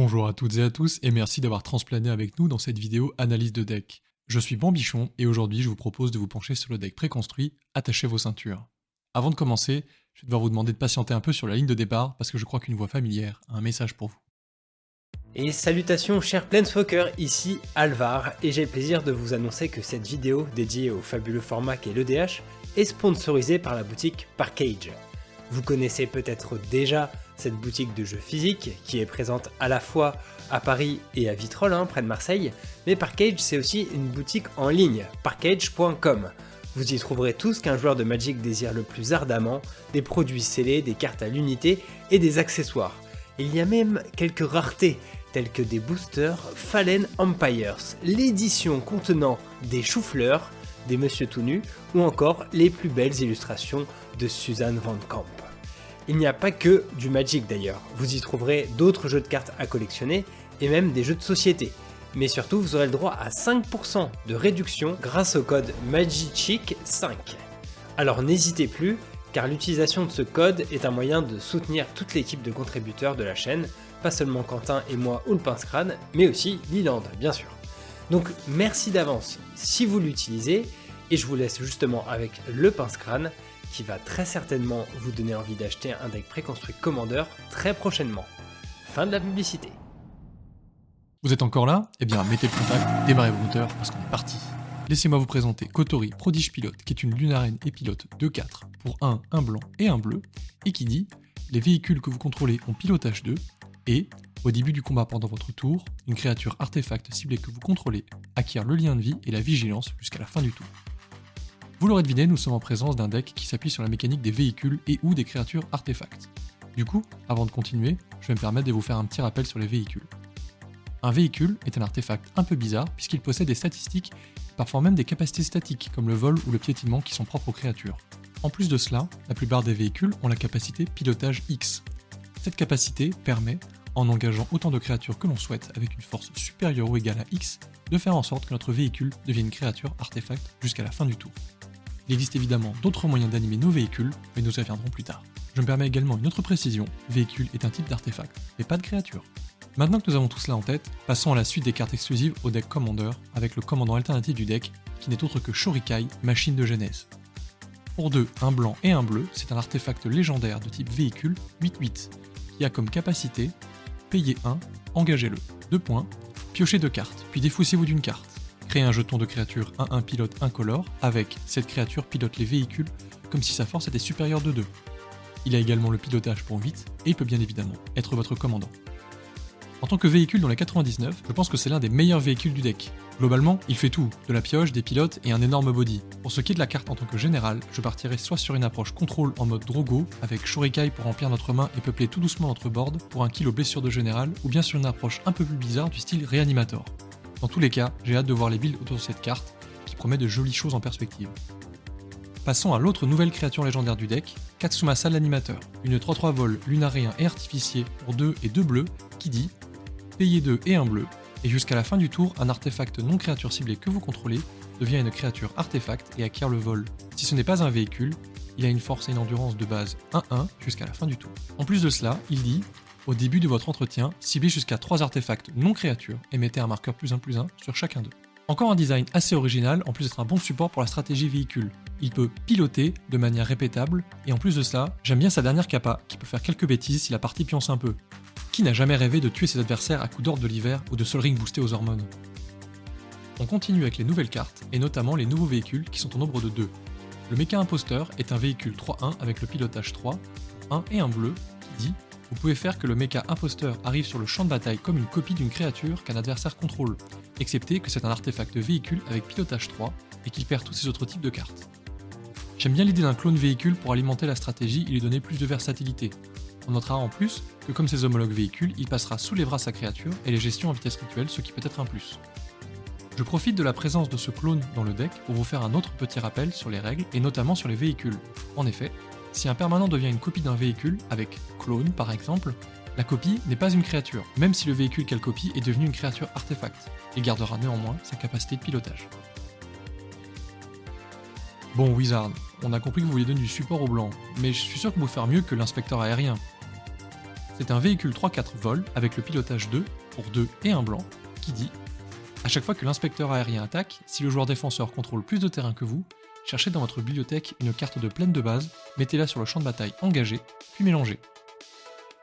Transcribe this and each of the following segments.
Bonjour à toutes et à tous et merci d'avoir transplané avec nous dans cette vidéo analyse de deck. Je suis Bambichon et aujourd'hui je vous propose de vous pencher sur le deck préconstruit Attachez vos ceintures. Avant de commencer, je vais devoir vous demander de patienter un peu sur la ligne de départ parce que je crois qu'une voix familière a un message pour vous. Et salutations chers Planeswalkers, ici Alvar et j'ai le plaisir de vous annoncer que cette vidéo dédiée au fabuleux format qu'est l'EDH est sponsorisée par la boutique Parkage. Vous connaissez peut-être déjà cette boutique de jeux physiques qui est présente à la fois à Paris et à Vitrolles, hein, près de Marseille, mais Parkage c'est aussi une boutique en ligne, parkage.com. Vous y trouverez tout ce qu'un joueur de Magic désire le plus ardemment, des produits scellés, des cartes à l'unité et des accessoires. Il y a même quelques raretés, telles que des boosters Fallen Empires, l'édition contenant des choux-fleurs, des Monsieur tout nus, ou encore les plus belles illustrations de Suzanne Van Camp. Il n'y a pas que du Magic d'ailleurs, vous y trouverez d'autres jeux de cartes à collectionner et même des jeux de société. Mais surtout, vous aurez le droit à 5% de réduction grâce au code MAGICHIC5. Alors n'hésitez plus, car l'utilisation de ce code est un moyen de soutenir toute l'équipe de contributeurs de la chaîne, pas seulement Quentin et moi ou le pince crâne, mais aussi Liland, bien sûr. Donc merci d'avance si vous l'utilisez, et je vous laisse justement avec le pince crâne qui va très certainement vous donner envie d'acheter un deck préconstruit Commander très prochainement. Fin de la publicité. Vous êtes encore là? Eh bien, mettez le contact, démarrez vos moteurs parce qu'on est parti. Laissez-moi vous présenter Kotori Prodige Pilote, qui est une lunarène et pilote de 4 pour 1, un blanc et un bleu, et qui dit les véhicules que vous contrôlez ont pilotage 2, et, au début du combat pendant votre tour, une créature artefact ciblée que vous contrôlez acquiert le lien de vie et la vigilance jusqu'à la fin du tour. Vous l'aurez deviné, nous sommes en présence d'un deck qui s'appuie sur la mécanique des véhicules et ou des créatures artefacts. Du coup, avant de continuer, je vais me permettre de vous faire un petit rappel sur les véhicules. Un véhicule est un artefact un peu bizarre puisqu'il possède des statistiques, parfois même des capacités statiques comme le vol ou le piétinement qui sont propres aux créatures. En plus de cela, la plupart des véhicules ont la capacité pilotage X. Cette capacité permet, en engageant autant de créatures que l'on souhaite avec une force supérieure ou égale à X, de faire en sorte que notre véhicule devienne créature artefact jusqu'à la fin du tour. Il existe évidemment d'autres moyens d'animer nos véhicules, mais nous y reviendrons plus tard. Je me permets également une autre précision, véhicule est un type d'artefact, mais pas de créature. Maintenant que nous avons tout cela en tête, passons à la suite des cartes exclusives au deck Commander, avec le commandant alternatif du deck, qui n'est autre que Shorikai, machine de genèse. Pour deux, un blanc et un bleu, c'est un artefact légendaire de type véhicule 8-8, qui a comme capacité payer 1, engagez-le. 2 points, piochez deux cartes, puis défaussez-vous d'une carte. Créer un jeton de créature 1-1 pilote incolore avec cette créature pilote les véhicules comme si sa force était supérieure de 2. Il a également le pilotage pour 8 et il peut bien évidemment être votre commandant. En tant que véhicule dans la 99, je pense que c'est l'un des meilleurs véhicules du deck. Globalement, il fait tout, de la pioche, des pilotes et un énorme body. Pour ce qui est de la carte en tant que général, je partirai soit sur une approche contrôle en mode Drogo, avec Shurikai pour remplir notre main et peupler tout doucement notre board pour un aux blessures de général, ou bien sur une approche un peu plus bizarre du style Reanimator. Dans tous les cas, j'ai hâte de voir les builds autour de cette carte, qui promet de jolies choses en perspective. Passons à l'autre nouvelle créature légendaire du deck, Katsumasa l'animateur, une 3-3 vol lunarien et artificier pour 2 et 2 bleus qui dit payer 2 et 1 bleu, et jusqu'à la fin du tour, un artefact non créature ciblée que vous contrôlez devient une créature artefact et acquiert le vol. Si ce n'est pas un véhicule, il a une force et une endurance de base 1-1 jusqu'à la fin du tour. En plus de cela, il dit au début de votre entretien, ciblez jusqu'à 3 artefacts non créatures et mettez un marqueur plus 1 plus 1 sur chacun d'eux. Encore un design assez original, en plus d'être un bon support pour la stratégie véhicule. Il peut piloter de manière répétable, et en plus de ça, j'aime bien sa dernière capa, qui peut faire quelques bêtises si la partie pionce un peu. Qui n'a jamais rêvé de tuer ses adversaires à coups d'ordre de l'hiver ou de Sol Ring boosté aux hormones? On continue avec les nouvelles cartes, et notamment les nouveaux véhicules qui sont au nombre de 2. Le Mecha Imposteur est un véhicule 3-1 avec le pilotage 3, 1 et un bleu, qui dit vous pouvez faire que le mecha imposteur arrive sur le champ de bataille comme une copie d'une créature qu'un adversaire contrôle, excepté que c'est un artefact véhicule avec pilotage 3 et qu'il perd tous ses autres types de cartes. J'aime bien l'idée d'un clone véhicule pour alimenter la stratégie et lui donner plus de versatilité. On notera en plus que comme ses homologues véhicules, il passera sous les bras sa créature et les gestions en vitesse rituelle, ce qui peut être un plus. Je profite de la présence de ce clone dans le deck pour vous faire un autre petit rappel sur les règles et notamment sur les véhicules. En effet, si un permanent devient une copie d'un véhicule, avec clone par exemple, la copie n'est pas une créature, même si le véhicule qu'elle copie est devenu une créature artefact, et gardera néanmoins sa capacité de pilotage. Bon Wizard, on a compris que vous vouliez donner du support au blanc, mais je suis sûr que vous faire mieux que l'inspecteur aérien. C'est un véhicule 3-4 vol avec le pilotage 2 pour 2 et un blanc qui dit à chaque fois que l'inspecteur aérien attaque, si le joueur défenseur contrôle plus de terrain que vous, cherchez dans votre bibliothèque une carte de plaine de base, mettez-la sur le champ de bataille engagé, puis mélangez.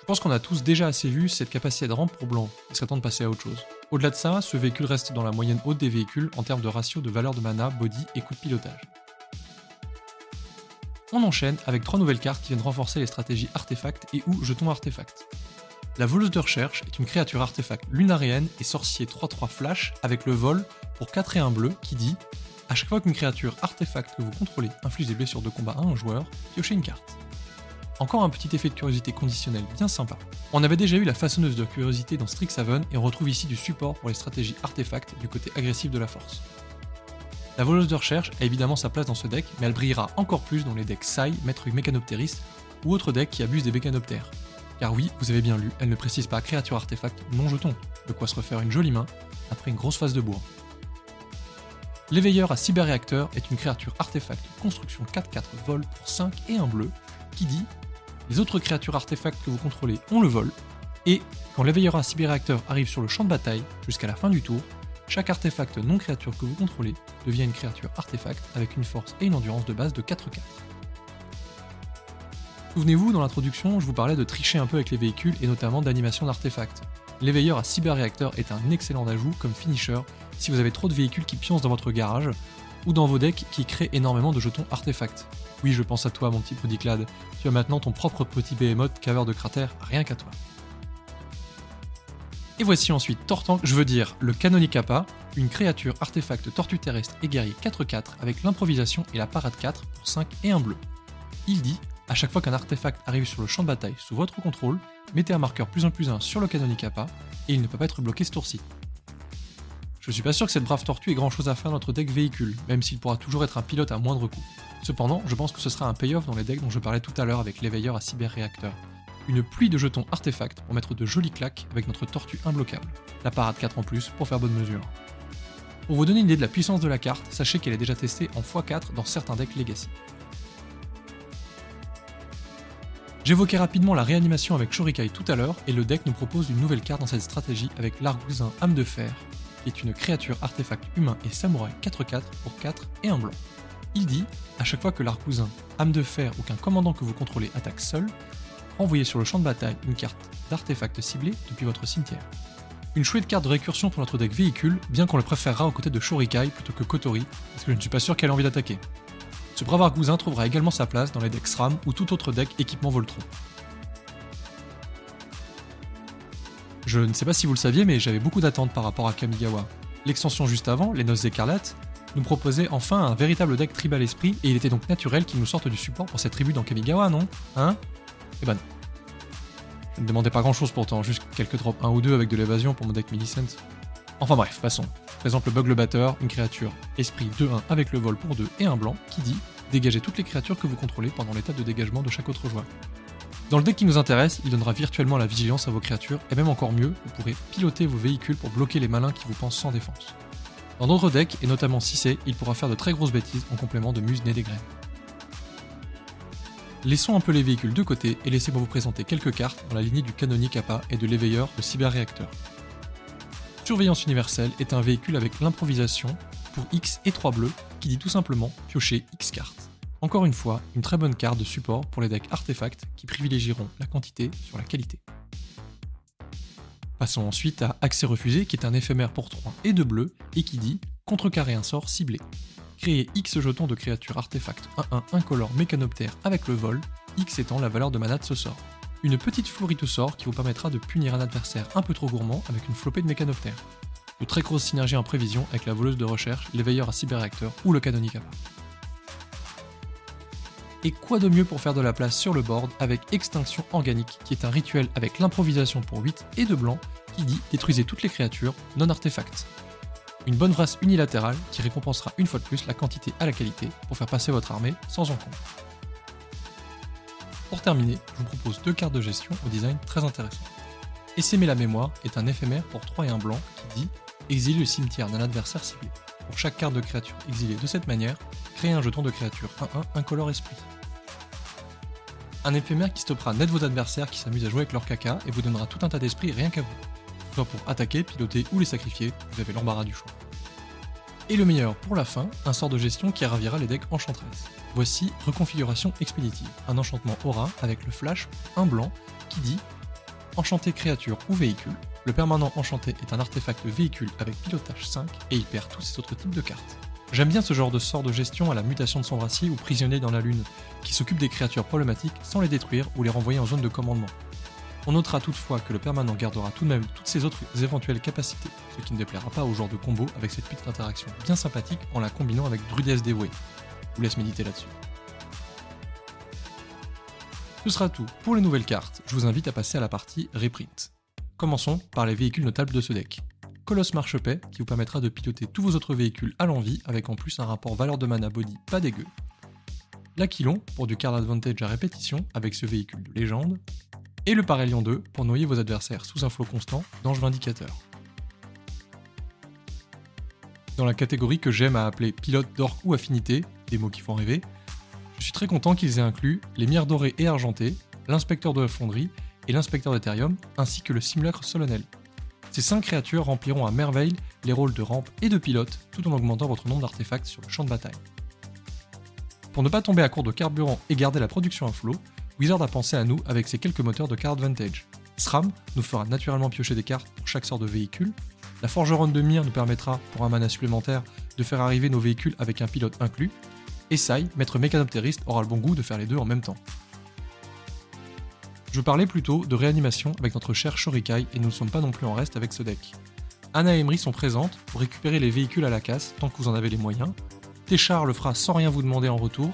Je pense qu'on a tous déjà assez vu cette capacité de rampe pour blanc, il serait temps de passer à autre chose? Au-delà de ça, ce véhicule reste dans la moyenne haute des véhicules en termes de ratio de valeur de mana, body et coût de pilotage. On enchaîne avec trois nouvelles cartes qui viennent renforcer les stratégies artefacts et ou jetons artefacts. La voleuse de recherche est une créature artefact lunarienne et sorcier 3-3 flash avec le vol pour 4 et 1 bleu qui dit à chaque fois qu'une créature artefact que vous contrôlez inflige des blessures de combat à un joueur, piochez une carte. Encore un petit effet de curiosité conditionnel bien sympa. On avait déjà eu la façonneuse de curiosité dans Strixhaven et on retrouve ici du support pour les stratégies artefacts du côté agressif de la force. La voleuse de recherche a évidemment sa place dans ce deck, mais elle brillera encore plus dans les decks Sai, Maître Mécanoptéris ou autres decks qui abusent des mécanoptères. Car oui, vous avez bien lu, elle ne précise pas créature artefact non jeton, de quoi se refaire une jolie main après une grosse phase de bourre. L'éveilleur à cyberréacteur est une créature artefact construction 4-4 vol pour 5 et 1 bleu qui dit les autres créatures artefacts que vous contrôlez ont le vol, et quand l'éveilleur à cyberréacteur arrive sur le champ de bataille jusqu'à la fin du tour, chaque artefact non créature que vous contrôlez devient une créature artefact avec une force et une endurance de base de 4-4. Souvenez-vous, dans l'introduction, je vous parlais de tricher un peu avec les véhicules et notamment d'animation d'artefacts. L'éveilleur à cyberréacteur est un excellent ajout comme finisher si vous avez trop de véhicules qui pioncent dans votre garage ou dans vos decks qui créent énormément de jetons artefacts. Oui, je pense à toi, mon petit Prodiclad. Tu as maintenant ton propre petit behemoth caveur de cratères, rien qu'à toi. Et voici ensuite Tortank, je veux dire le Canonicapa, une créature artefact tortue terrestre et guerrier 4-4 avec l'improvisation et la parade 4 pour 5 et 1 bleu. Il dit à chaque fois qu'un artefact arrive sur le champ de bataille sous votre contrôle, mettez un marqueur plus 1 plus 1 sur le Canonicapa et il ne peut pas être bloqué ce tour-ci. Je suis pas sûr que cette brave tortue ait grand chose à faire dans notre deck véhicule, même s'il pourra toujours être un pilote à moindre coût. Cependant, je pense que ce sera un payoff dans les decks dont je parlais tout à l'heure avec l'éveilleur à cyber-réacteur une pluie de jetons artefacts pour mettre de jolies claques avec notre tortue imbloquable. La parade 4 en plus pour faire bonne mesure. Pour vous donner une idée de la puissance de la carte, sachez qu'elle est déjà testée en x4 dans certains decks Legacy. J'évoquais rapidement la réanimation avec Shorikai tout à l'heure et le deck nous propose une nouvelle carte dans cette stratégie avec l'Argousin Âme de Fer, qui est une créature artefact humain et samouraï 4-4 pour 4 et un blanc. Il dit, à chaque fois que l'Argousin Âme de Fer ou qu'un commandant que vous contrôlez attaque seul, envoyez sur le champ de bataille une carte d'artefact ciblé depuis votre cimetière. Une chouette carte de récursion pour notre deck véhicule, bien qu'on le préférera aux côtés de Shorikai plutôt que Kotori, parce que je ne suis pas sûr qu'elle ait envie d'attaquer. Ce brave argousin trouvera également sa place dans les decks SRAM ou tout autre deck équipement Voltron. Je ne sais pas si vous le saviez, mais j'avais beaucoup d'attentes par rapport à Kamigawa. L'extension juste avant, les Noces écarlates, nous proposait enfin un véritable deck tribal esprit, et il était donc naturel qu'il nous sorte du support pour cette tribu dans Kamigawa, non? Hein? Eh ben non. Ne demandais pas grand chose pourtant, juste quelques drops 1 ou 2 avec de l'évasion pour mon deck Millicent. Enfin bref, passons. Présente le bug le batteur, une créature esprit 2-1 avec le vol pour 2 et un blanc, qui dit dégagez toutes les créatures que vous contrôlez pendant l'étape de dégagement de chaque autre joueur. Dans le deck qui nous intéresse, il donnera virtuellement la vigilance à vos créatures, et même encore mieux, vous pourrez piloter vos véhicules pour bloquer les malins qui vous pensent sans défense. Dans d'autres decks, et notamment si c'est, il pourra faire de très grosses bêtises en complément de Muse Nez des Graines. Laissons un peu les véhicules de côté et laissez-moi vous présenter quelques cartes dans la lignée du Canonic Kappa et de l'éveilleur de cyberréacteur. Surveillance universelle est un véhicule avec l'improvisation pour X et 3 bleus qui dit tout simplement piocher X cartes. Encore une fois, une très bonne carte de support pour les decks artefacts qui privilégieront la quantité sur la qualité. Passons ensuite à Accès refusé qui est un éphémère pour 3 et 2 bleus et qui dit contrecarrer un sort ciblé. Créer X jetons de créatures artefacts 1-1 incolore mécanoptère avec le vol, X étant la valeur de mana de ce sort. Une petite fleurie de sorts qui vous permettra de punir un adversaire un peu trop gourmand avec une flopée de mécanoptères. De très grosses synergies en prévision avec la voleuse de recherche, l'éveilleur à cyberréacteur ou le canonicapa. Et quoi de mieux pour faire de la place sur le board avec Extinction Organique, qui est un rituel avec l'improvisation pour 8 et de blanc, qui dit détruisez toutes les créatures non artefacts. Une bonne race unilatérale qui récompensera une fois de plus la quantité à la qualité pour faire passer votre armée sans encombre. Pour terminer, je vous propose deux cartes de gestion au design très intéressant. Essaimer la mémoire est un éphémère pour 3 et 1 blanc qui dit Exile le cimetière d'un adversaire ciblé. Pour chaque carte de créature exilée de cette manière, créez un jeton de créature 1-1 incolore esprit. Un éphémère qui stoppera net vos adversaires qui s'amusent à jouer avec leur caca et vous donnera tout un tas d'esprit rien qu'à vous. Soit pour attaquer, piloter ou les sacrifier, vous avez l'embarras du choix. Et le meilleur pour la fin, un sort de gestion qui ravira les decks enchanteresse. Voici Reconfiguration expéditive, un enchantement aura avec le flash, un blanc, qui dit Enchanté créature ou véhicule. Le permanent enchanté est un artefact véhicule avec pilotage 5 et il perd tous ses autres types de cartes. J'aime bien ce genre de sort de gestion à la mutation de son bracier ou prisonnier dans la lune, qui s'occupe des créatures problématiques sans les détruire ou les renvoyer en zone de commandement. On notera toutefois que le permanent gardera tout de même toutes ses autres éventuelles capacités, ce qui ne déplaira pas au genre de combo avec cette petite interaction bien sympathique en la combinant avec Drudesse dévouée. Je vous laisse méditer là-dessus. Ce sera tout pour les nouvelles cartes, je vous invite à passer à la partie reprint. Commençons par les véhicules notables de ce deck. Colosse Marche-Paix, qui vous permettra de piloter tous vos autres véhicules à l'envie, avec en plus un rapport valeur de mana body pas dégueu. L'Aquilon, pour du card advantage à répétition, avec ce véhicule de légende. Et le Parélion 2, pour noyer vos adversaires sous un flot constant d'ange vindicateur. Dans la catégorie que j'aime à appeler pilote d'orque ou affinité, des mots qui font rêver, je suis très content qu'ils aient inclus les mires dorées et argentées, l'inspecteur de la fonderie et l'inspecteur d'Ethereum, ainsi que le simulacre solennel. Ces 5 créatures rempliront à merveille les rôles de rampe et de pilote tout en augmentant votre nombre d'artefacts sur le champ de bataille. Pour ne pas tomber à court de carburant et garder la production à flot, Wizard a pensé à nous avec ses quelques moteurs de card advantage. SRAM nous fera naturellement piocher des cartes pour chaque sort de véhicule. La forgeronne de mire nous permettra, pour un mana supplémentaire, de faire arriver nos véhicules avec un pilote inclus. Et Sai, maître mécanoptériste, aura le bon goût de faire les deux en même temps. Je parlais plutôt de réanimation avec notre cher Shorikai et nous ne sommes pas non plus en reste avec ce deck. Anna et Emery sont présentes pour récupérer les véhicules à la casse tant que vous en avez les moyens. Téchar le fera sans rien vous demander en retour.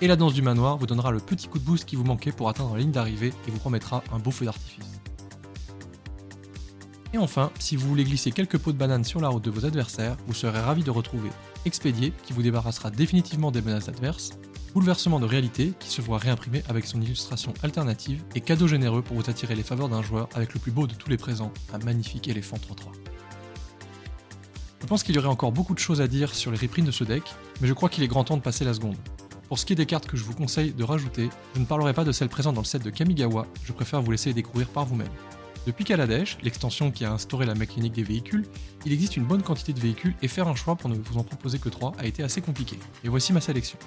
Et la danse du manoir vous donnera le petit coup de boost qui vous manquait pour atteindre la ligne d'arrivée et vous promettra un beau feu d'artifice. Et enfin, si vous voulez glisser quelques pots de banane sur la route de vos adversaires, vous serez ravi de retrouver Expédier qui vous débarrassera définitivement des menaces adverses, Bouleversement de réalité qui se voit réimprimé avec son illustration alternative et cadeau généreux pour vous attirer les faveurs d'un joueur avec le plus beau de tous les présents, un magnifique éléphant 3-3. Je pense qu'il y aurait encore beaucoup de choses à dire sur les reprints de ce deck, mais je crois qu'il est grand temps de passer la seconde. Pour ce qui est des cartes que je vous conseille de rajouter, je ne parlerai pas de celles présentes dans le set de Kamigawa, je préfère vous laisser découvrir par vous-même. Depuis Kaladesh, l'extension qui a instauré la mécanique des véhicules, il existe une bonne quantité de véhicules et faire un choix pour ne vous en proposer que 3 a été assez compliqué. Et voici ma sélection.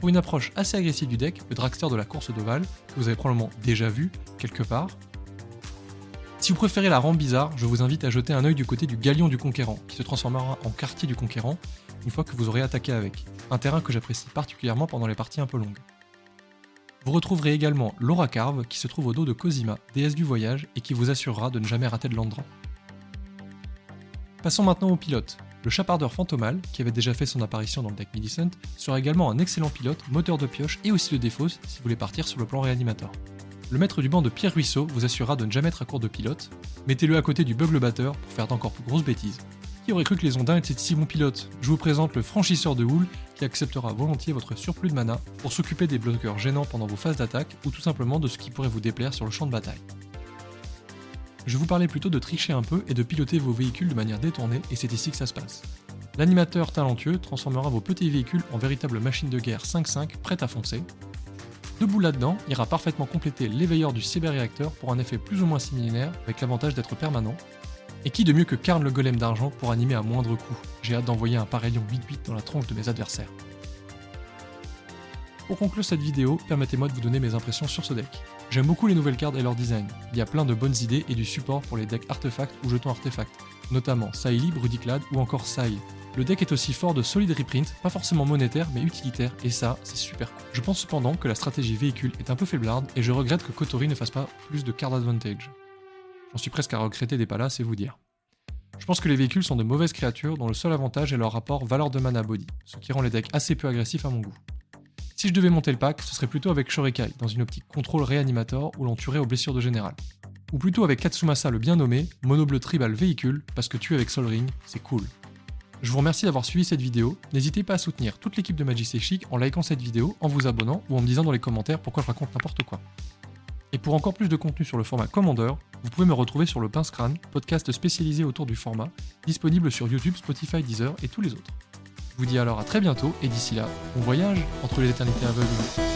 Pour une approche assez agressive du deck, le dragster de la course d'Oval, que vous avez probablement déjà vu quelque part. Si vous préférez la rampe bizarre, je vous invite à jeter un œil du côté du Galion du Conquérant, qui se transformera en quartier du Conquérant une fois que vous aurez attaqué avec, un terrain que j'apprécie particulièrement pendant les parties un peu longues. Vous retrouverez également Laura Carve, qui se trouve au dos de Cosima, déesse du voyage, et qui vous assurera de ne jamais rater de l'endroit. Passons maintenant au pilote. Le chapardeur Fantomal, qui avait déjà fait son apparition dans le deck Millicent, sera également un excellent pilote, moteur de pioche et aussi de défausse si vous voulez partir sur le plan réanimateur. Le maître du banc de Pierre Ruisseau vous assurera de ne jamais être à court de pilote. Mettez-le à côté du Bugle Batteur pour faire d'encore plus grosses bêtises. Qui aurait cru que les ondins étaient si bons pilotes Je vous présente le franchisseur de houle qui acceptera volontiers votre surplus de mana pour s'occuper des bloqueurs gênants pendant vos phases d'attaque ou tout simplement de ce qui pourrait vous déplaire sur le champ de bataille. Je vous parlais plutôt de tricher un peu et de piloter vos véhicules de manière détournée, et c'est ici que ça se passe. L'animateur talentueux transformera vos petits véhicules en véritables machines de guerre 5-5 prêtes à foncer. Debout là-dedans, ira parfaitement compléter l'éveilleur du cyberréacteur pour un effet plus ou moins similaire avec l'avantage d'être permanent. Et qui de mieux que Karn le golem d'argent pour animer à moindre coût? J'ai hâte d'envoyer un pareil 8-8 dans la tronche de mes adversaires. Pour conclure cette vidéo, permettez-moi de vous donner mes impressions sur ce deck. J'aime beaucoup les nouvelles cartes et leur design. Il y a plein de bonnes idées et du support pour les decks artefacts ou jetons artefacts, notamment Saïli, Brudiclad ou encore Sai. Le deck est aussi fort de solide reprint, pas forcément monétaire mais utilitaire, et ça, c'est super cool. Je pense cependant que la stratégie véhicule est un peu faiblarde et je regrette que Kotori ne fasse pas plus de card advantage. J'en suis presque à regretter des palas, c'est vous dire. Je pense que les véhicules sont de mauvaises créatures dont le seul avantage est leur rapport valeur de mana body, ce qui rend les decks assez peu agressifs à mon goût. Si je devais monter le pack, ce serait plutôt avec Shorikai, dans une optique contrôle réanimator où l'on tuerait aux blessures de général. Ou plutôt avec Katsumasa le bien nommé, mono bleu tribal véhicule, parce que tuer avec Sol Ring, c'est cool. Je vous remercie d'avoir suivi cette vidéo, n'hésitez pas à soutenir toute l'équipe de Magic Chic en likant cette vidéo, en vous abonnant ou en me disant dans les commentaires pourquoi je raconte n'importe quoi. Et pour encore plus de contenu sur le format Commander, vous pouvez me retrouver sur le Pince podcast spécialisé autour du format, disponible sur YouTube, Spotify, Deezer et tous les autres. Je vous dis alors à très bientôt et d'ici là, bon voyage entre les éternités aveugles.